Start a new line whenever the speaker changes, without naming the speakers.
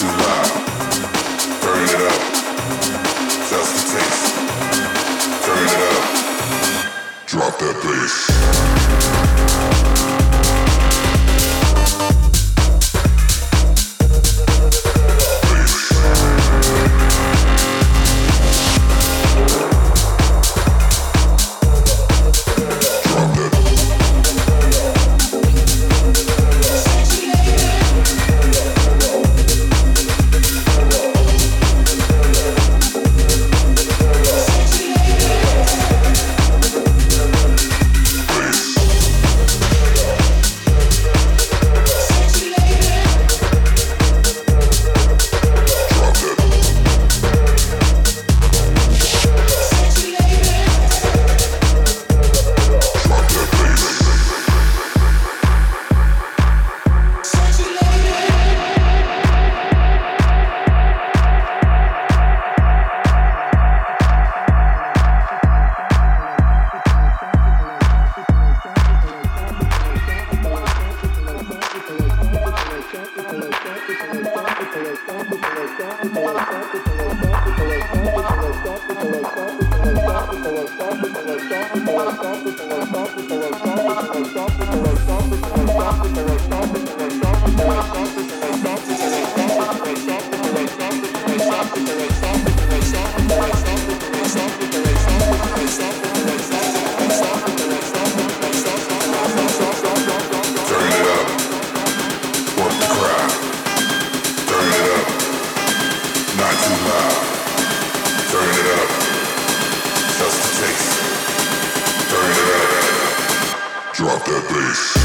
too loud. This.